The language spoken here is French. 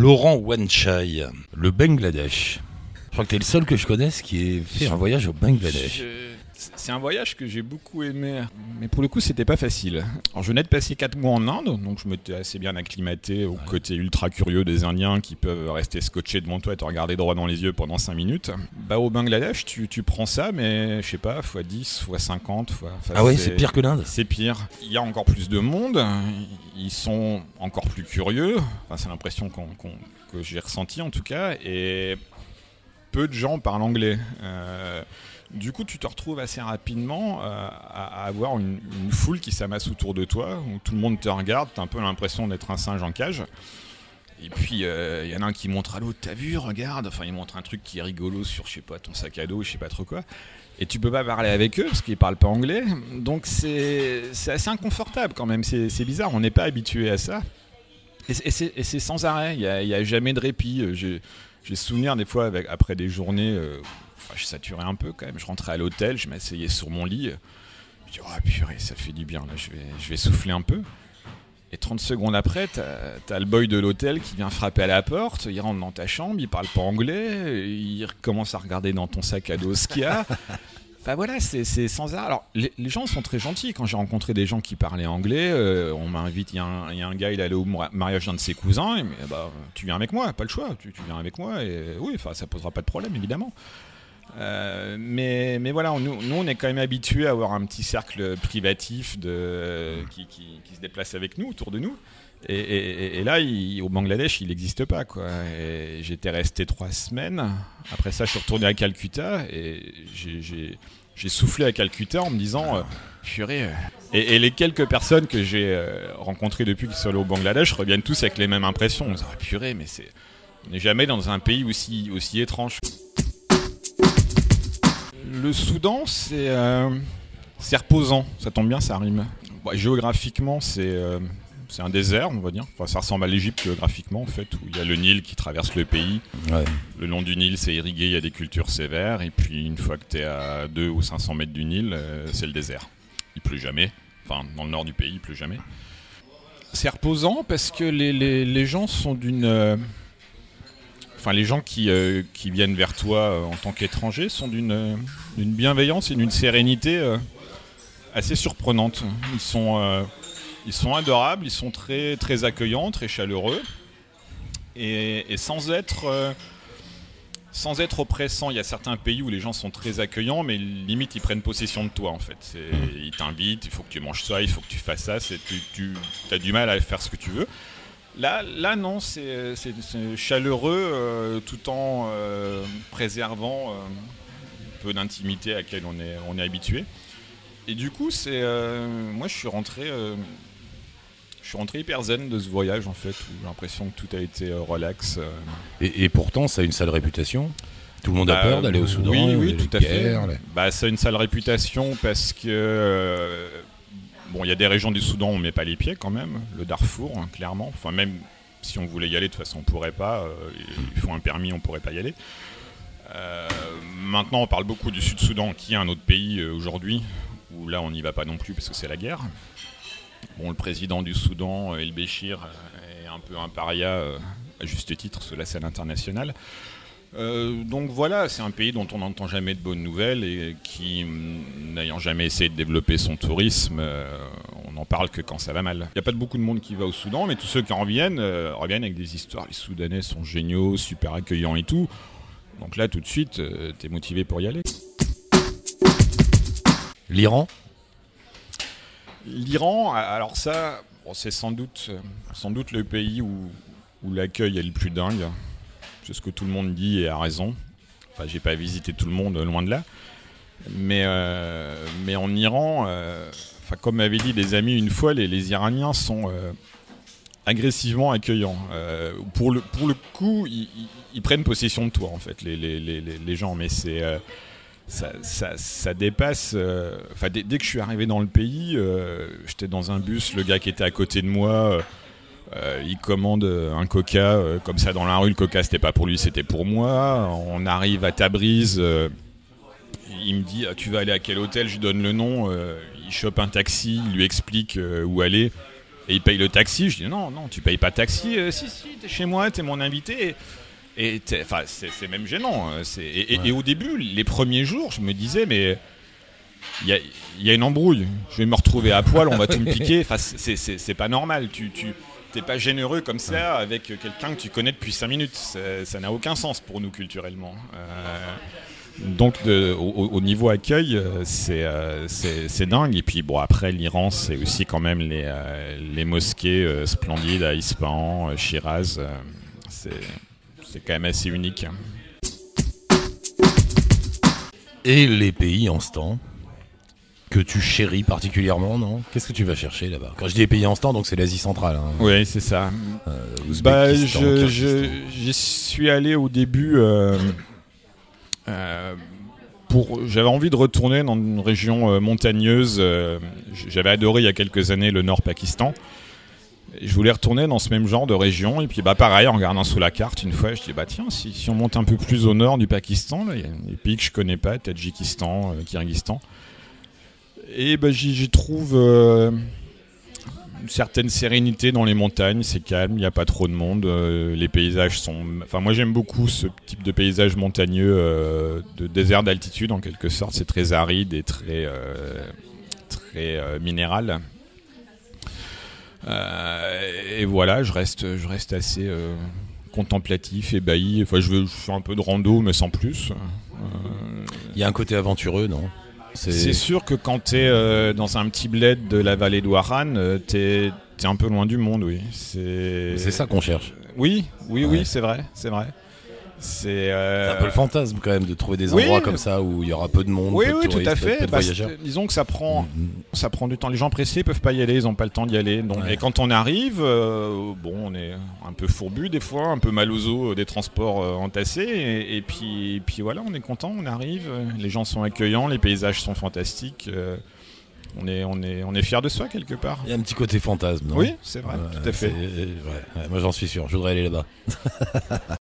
Laurent Wanchai, le Bangladesh. Je crois que tu le seul que je connaisse qui ait fait un voyage au Bangladesh. C'est un voyage que j'ai beaucoup aimé, mais pour le coup, c'était pas facile. Alors, je venais de passer 4 mois en Inde, donc je m'étais assez bien acclimaté au côté ultra curieux des Indiens qui peuvent rester scotchés devant toi et te regarder droit dans les yeux pendant 5 minutes. Bah, au Bangladesh, tu, tu prends ça, mais je sais pas, fois 10, fois 50, fois. enfin, Ah ouais, c'est pire que l'Inde C'est pire. Il y a encore plus de monde. Ils sont encore plus curieux. Enfin, c'est l'impression que j'ai ressenti en tout cas. Et peu de gens parlent anglais. Euh, du coup, tu te retrouves assez rapidement euh, à, avoir une, foule qui s'amasse autour de toi, où tout le monde te regarde. T'as un peu l'impression d'être un singe en cage. Et puis, il y en a un qui montre à l'autre, t'as vu, regarde. Enfin, il montre un truc qui est rigolo sur, je sais pas, ton sac à dos, je sais pas trop quoi. Et tu peux pas parler avec eux parce qu'ils parlent pas anglais. Donc c'est assez inconfortable quand même. C'est bizarre, on n'est pas habitué à ça. Et c'est- sans arrêt, il n'y a, jamais de répit. Euh, J'ai souvenir des fois, après des journées, euh, enfin, je saturais un peu quand même. Je rentrais à l'hôtel, je m'asseyais sur mon lit. Je dis, oh purée, ça fait du bien, là, je vais, je vais souffler un peu. Et 30 secondes après, t'as as le boy de l'hôtel qui vient frapper à la porte, il rentre dans ta chambre, il parle pas anglais, il commence à regarder dans ton sac à dos ce qu'il y a. Enfin voilà, c'est sans arrêt. Alors, les, les gens sont très gentils. Quand j'ai rencontré des gens qui parlaient anglais, euh, on m'invite. Il y, a un- il y a un gars, il allait au mari- mariage d'un de ses cousins. Et, bah, tu viens avec moi, pas le choix. Tu, tu viens avec moi. Et oui, enfin, ça posera pas de problème, évidemment. Euh, mais, mais voilà, nous, nous, on est quand même habitués à avoir un petit cercle privatif de, qui, qui- se déplace avec nous, autour de nous. Et, là, au Bangladesh, il n'existe pas. J'étais resté trois semaines. Après ça, je suis retourné à Calcutta et j'ai- soufflé à Calcutta en me disant euh, Purée. euh. Et, les quelques personnes que j'ai euh, rencontrées depuis qu'ils sont allés au Bangladesh reviennent tous avec les mêmes impressions. On se dit, Ah, mais c'est. Jamais dans un pays aussi, aussi étrange. Le Soudan, c'est euh, c'est reposant. Ça tombe bien, ça rime. Bon, géographiquement, c'est euh, c'est un désert, on va dire. Enfin, ça ressemble à l'Égypte géographiquement, en fait, où il y a le Nil qui traverse le pays. Ouais. Le long du Nil, c'est irrigué, il y a des cultures sévères. Et puis, une fois que tu es à 2 ou 500 mètres du Nil, euh, c'est le désert. Il pleut jamais. Enfin, dans le nord du pays, il pleut jamais. C'est reposant parce que les, les- les gens sont d'une. Enfin, les gens qui, euh, viennent vers toi euh, en tant qu'étranger sont d'une euh, d'une bienveillance et d'une sérénité assez surprenante. Ils sont, adorables, ils sont très, accueillants, très chaleureux. Et, sans être. sans oppressant, il y a certains pays où les gens sont très accueillants, mais limite ils prennent possession de toi en fait. Ils t'invitent, il faut que tu manges ça, il faut que tu fasses ça, tu as du mal à faire ce que tu veux. Là, là non, c'est c'est chaleureux euh, tout en euh, préservant euh, un peu d'intimité à laquelle on est, on est habitué. Et du coup, c'est euh, moi je suis rentré. euh, je suis rentré hyper zen de ce voyage en fait, où j'ai l'impression que tout a été euh, relax. euh, Et, et pourtant, ça a une sale réputation. Tout le monde a bah, peur d'aller au Soudan. Oui, oui, tout à fait. les- Bah, ça a une sale réputation parce que. Bon, il y a des régions du Soudan où on met pas les pieds quand même. Le Darfour, hein, clairement. Enfin, même si on voulait y aller, de toute façon, on pourrait pas. euh, il faut un permis, on pourrait pas y aller. Euh, maintenant, on parle beaucoup du Sud-Soudan, qui est un autre pays euh, aujourd'hui, où là, on n'y va pas non plus parce que c'est la guerre. Bon, le président du Soudan, El Béchir, est un peu un paria, à juste titre, sur la scène internationale. Euh, donc voilà, c'est un pays dont on n'entend jamais de bonnes nouvelles et qui, hum, n'ayant jamais essayé de développer son tourisme, euh, on n'en parle que quand ça va mal. Il n'y a pas de beaucoup de monde qui va au Soudan, mais tous ceux qui en reviennent, euh, reviennent avec des histoires. Les Soudanais sont géniaux, super accueillants et tout. Donc là, tout de suite, t'es motivé pour y aller. L'Iran? L'Iran, alors ça, bon, c'est sans doute, sans doute le pays où, où l'accueil est le plus dingue. Ce que tout le monde dit et a raison. Enfin, j'ai pas visité tout le monde, euh, loin de là. Mais, euh, mais en Iran, euh, enfin, comme m'avaient dit des amis une fois, les, Iraniens sont agressivement accueillants. Pour, le, pour le coup, ils, prennent possession de toi, en fait, les, les, les, les- gens. Mais c'est. ça, ça, dépasse. Enfin, dès, dès que je suis arrivé dans le pays, j'étais dans un bus, le gars qui était à côté de moi, euh, il commande euh, un coca, euh, comme ça dans la rue, le coca c'était pas pour lui, c'était pour moi. On arrive à Tabriz, euh, il me dit ah, Tu vas aller à quel hôtel? Je lui donne le nom, il chope un taxi, il lui explique où aller. Et il paye le taxi. Je dis non, non, tu payes pas taxi. Si, si, t'es chez moi, t'es mon invité. Et enfin, c'est même gênant. Hein. Et, au début, les premiers jours, je me disais, mais il y a, y a, une embrouille. Je vais me retrouver à poil, on va tout me piquer. Enfin, c'est pas normal. Tu, tu t'es pas généreux comme ça avec quelqu'un que tu connais depuis 5 minutes. Ça n'a aucun sens pour nous culturellement. Euh, donc au, niveau accueil, euh, euh, c'est dingue. Et puis bon, après l'Iran, c'est aussi quand même les, les mosquées splendides à Ispahan, Shiraz. c'est quand même assez unique. Et les pays en ce temps que tu chéris particulièrement, non? Qu'est-ce que tu vas chercher là-bas? Quand je dis les pays en ce temps, donc c'est l'Asie centrale. Hein. Oui, c'est ça. bah, je, suis allé au début euh, pour, j'avais envie de retourner dans une région euh, montagneuse. Euh, j'avais adoré il y a quelques années le Nord Pakistan. Je voulais retourner dans ce même genre de région. Et puis, bah, pareil, en regardant sous la carte, une fois, je dis, bah, tiens, si, si on monte un peu plus au nord du Pakistan, il y a des pays que je connais pas, Tadjikistan, Kyrgyzstan. Et bah, j'y trouve une certaine sérénité dans les montagnes, c'est calme, il n'y a pas trop de monde, euh, les paysages sont... Enfin moi j'aime beaucoup ce type de paysage montagneux, euh, de désert d'altitude en quelque sorte, c'est très aride et très, euh, très minéral. et voilà, je reste, je reste assez contemplatif, ébahi, enfin je, veux, je fais un peu de rando mais sans plus. Il y a un côté aventureux, non? C'est sûr que quand tu es euh, dans un petit bled de la vallée d'Ouaran, euh, tu es, un peu loin du monde, oui. C'est ça qu'on cherche. Oui, oui, oui, c'est vrai, c'est vrai. Euh, c'est un peu le fantasme quand même de trouver des endroits comme ça où il y aura peu de monde. Oui, oui, tout à fait. Bah, disons que ça prend, mm-hmm. ça prend du temps. Les gens pressés peuvent pas y aller, ils n'ont pas le temps d'y aller. Donc, Et quand on arrive, euh, bon, on est un peu fourbu des fois, un peu mal aux os des transports euh, entassés. Et, puis, puis voilà, on est content, on arrive. Les gens sont accueillants, les paysages sont fantastiques on est, on est, on est fier de soi quelque part. Il y a un petit côté fantasme, non? Oui, c'est vrai, tout à fait. moi j'en suis sûr, je voudrais aller là-bas.